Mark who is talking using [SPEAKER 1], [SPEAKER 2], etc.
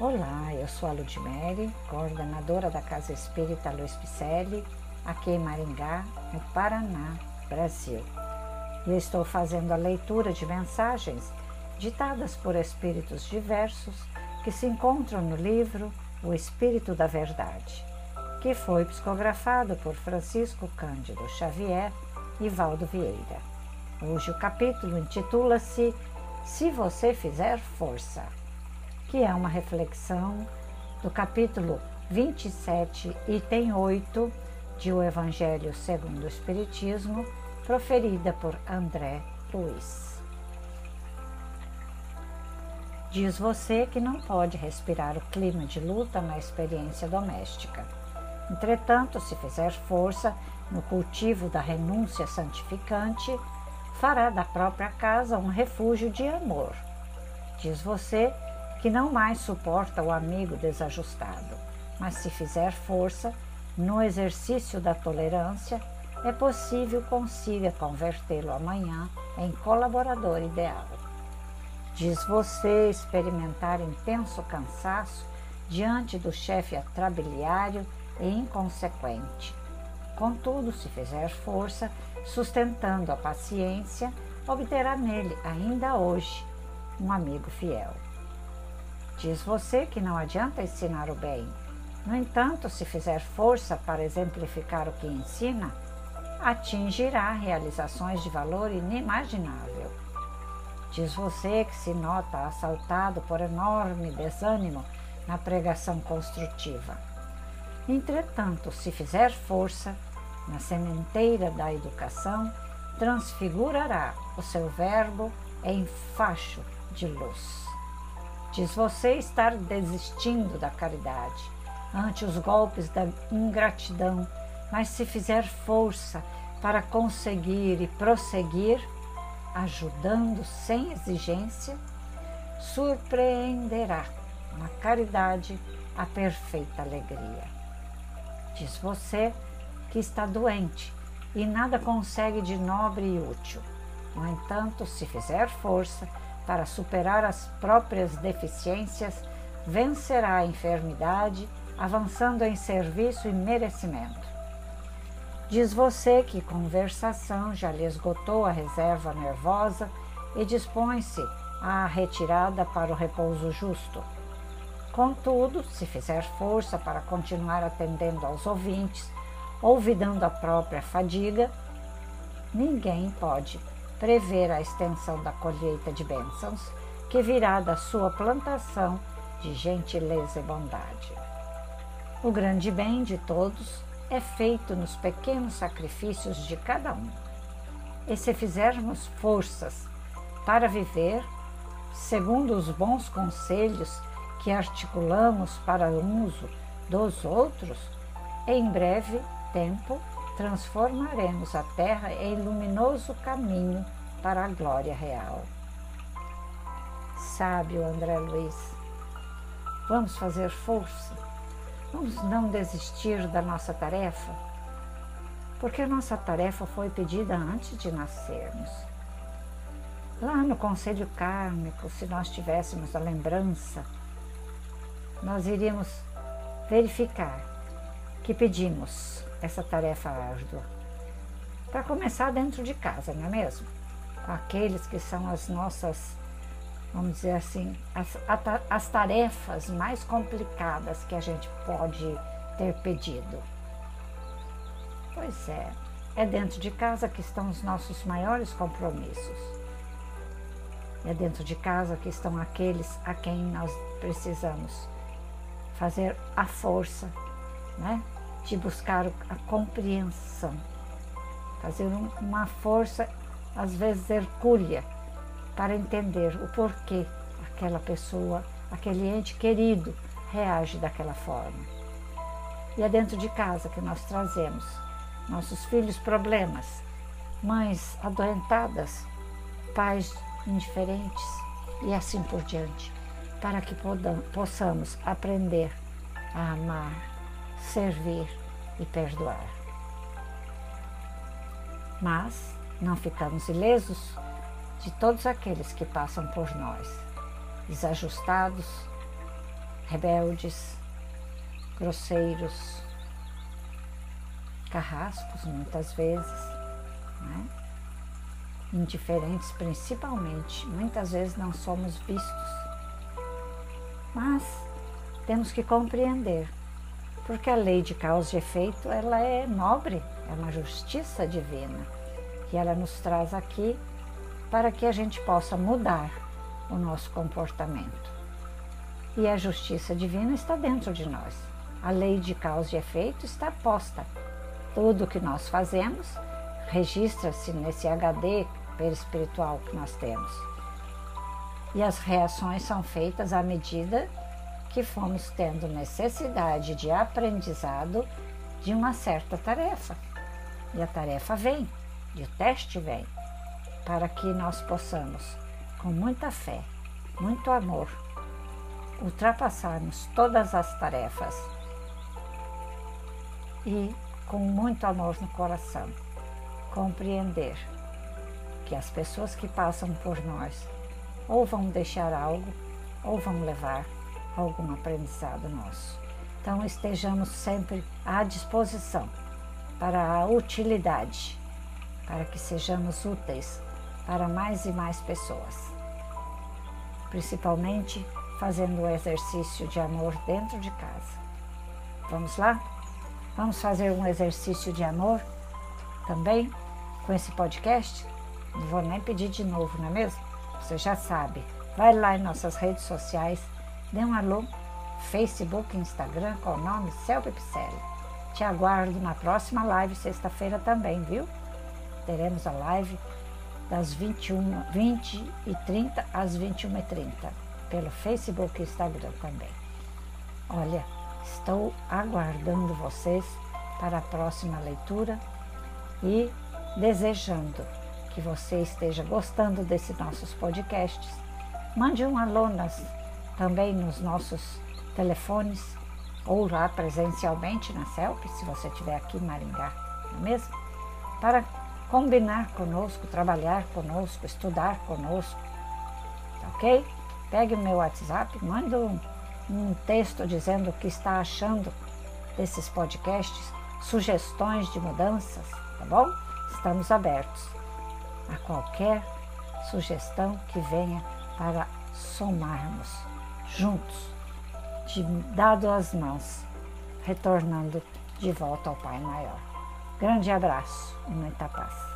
[SPEAKER 1] Olá, eu sou a Ludmere, coordenadora da Casa Espírita Luiz Picelli, aqui em Maringá, no Paraná, Brasil. E estou fazendo a leitura de mensagens ditadas por espíritos diversos que se encontram no livro O Espírito da Verdade, que foi psicografado por Francisco Cândido Xavier e Valdo Vieira. Hoje o capítulo intitula-se Se Você Fizer Força que é uma reflexão do capítulo 27, item 8 de O Evangelho segundo o Espiritismo, proferida por André Luiz. Diz você que não pode respirar o clima de luta na experiência doméstica. Entretanto, se fizer força no cultivo da renúncia santificante, fará da própria casa um refúgio de amor. Diz você que não mais suporta o amigo desajustado, mas se fizer força no exercício da tolerância, é possível consiga convertê-lo amanhã em colaborador ideal. Diz você experimentar intenso cansaço diante do chefe atrabiliário e inconsequente. Contudo, se fizer força, sustentando a paciência, obterá nele, ainda hoje, um amigo fiel. Diz você que não adianta ensinar o bem. No entanto, se fizer força para exemplificar o que ensina, atingirá realizações de valor inimaginável. Diz você que se nota assaltado por enorme desânimo na pregação construtiva. Entretanto, se fizer força na sementeira da educação, transfigurará o seu verbo em facho de luz. Diz você estar desistindo da caridade ante os golpes da ingratidão, mas se fizer força para conseguir e prosseguir, ajudando sem exigência, surpreenderá na caridade a perfeita alegria. Diz você que está doente e nada consegue de nobre e útil. No entanto, se fizer força, para superar as próprias deficiências, vencerá a enfermidade, avançando em serviço e merecimento. Diz você que conversação já lhe esgotou a reserva nervosa e dispõe-se à retirada para o repouso justo. Contudo, se fizer força para continuar atendendo aos ouvintes, olvidando a própria fadiga, ninguém pode prever a extensão da colheita de bênçãos que virá da sua plantação de gentileza e bondade. O grande bem de todos é feito nos pequenos sacrifícios de cada um. E se fizermos forças para viver, segundo os bons conselhos que articulamos para o uso dos outros, em breve tempo transformaremos a terra em luminoso caminho para a glória real. Sábio André Luiz, vamos fazer força, vamos não desistir da nossa tarefa, porque a nossa tarefa foi pedida antes de nascermos. Lá no Conselho Kármico, se nós tivéssemos a lembrança, nós iríamos verificar que pedimos essa tarefa árdua. Para começar dentro de casa, não é mesmo? Com aqueles que são as nossas, vamos dizer assim, as, as tarefas mais complicadas que a gente pode ter pedido. Pois é, é dentro de casa que estão os nossos maiores compromissos. É dentro de casa que estão aqueles a quem nós precisamos fazer a força, né? De buscar a compreensão, fazer uma força, às vezes hercúlea, para entender o porquê aquela pessoa, aquele ente querido reage daquela forma. E é dentro de casa que nós trazemos nossos filhos problemas, mães adoentadas, pais indiferentes e assim por diante, para que possamos aprender a amar servir e perdoar. Mas não ficamos ilesos de todos aqueles que passam por nós, desajustados, rebeldes, grosseiros, carrascos muitas vezes, né? indiferentes principalmente. Muitas vezes não somos vistos, mas temos que compreender, porque a lei de causa e efeito ela é nobre, é uma justiça divina e ela nos traz aqui para que a gente possa mudar o nosso comportamento. E a justiça divina está dentro de nós. A lei de causa e efeito está posta. Tudo que nós fazemos registra-se nesse HD perispiritual que nós temos. E as reações são feitas à medida que fomos tendo necessidade de aprendizado de uma certa tarefa. E a tarefa vem, e o teste vem, para que nós possamos, com muita fé, muito amor, ultrapassarmos todas as tarefas e, com muito amor no coração, compreender que as pessoas que passam por nós ou vão deixar algo ou vão levar algum aprendizado nosso. Então estejamos sempre à disposição para a utilidade, para que sejamos úteis para mais e mais pessoas. Principalmente fazendo o exercício de amor dentro de casa. Vamos lá? Vamos fazer um exercício de amor também com esse podcast? Não vou nem pedir de novo, não é mesmo? Você já sabe. Vai lá em nossas redes sociais Dê um alô, Facebook, Instagram, com o nome Celpe Picelli. Te aguardo na próxima live, sexta-feira também, viu? Teremos a live das 21, 20 e 30 às 21 e 30 pelo Facebook e Instagram também. Olha, estou aguardando vocês para a próxima leitura e desejando que você esteja gostando desses nossos podcasts. Mande um alô nas também nos nossos telefones ou lá presencialmente na CELP, se você estiver aqui em Maringá, não é mesmo? Para combinar conosco, trabalhar conosco, estudar conosco, tá ok? Pegue o meu WhatsApp, manda um, um texto dizendo o que está achando desses podcasts, sugestões de mudanças, tá bom? Estamos abertos a qualquer sugestão que venha para somarmos juntos, de dado as mãos, retornando de volta ao Pai Maior. Grande abraço e muita paz.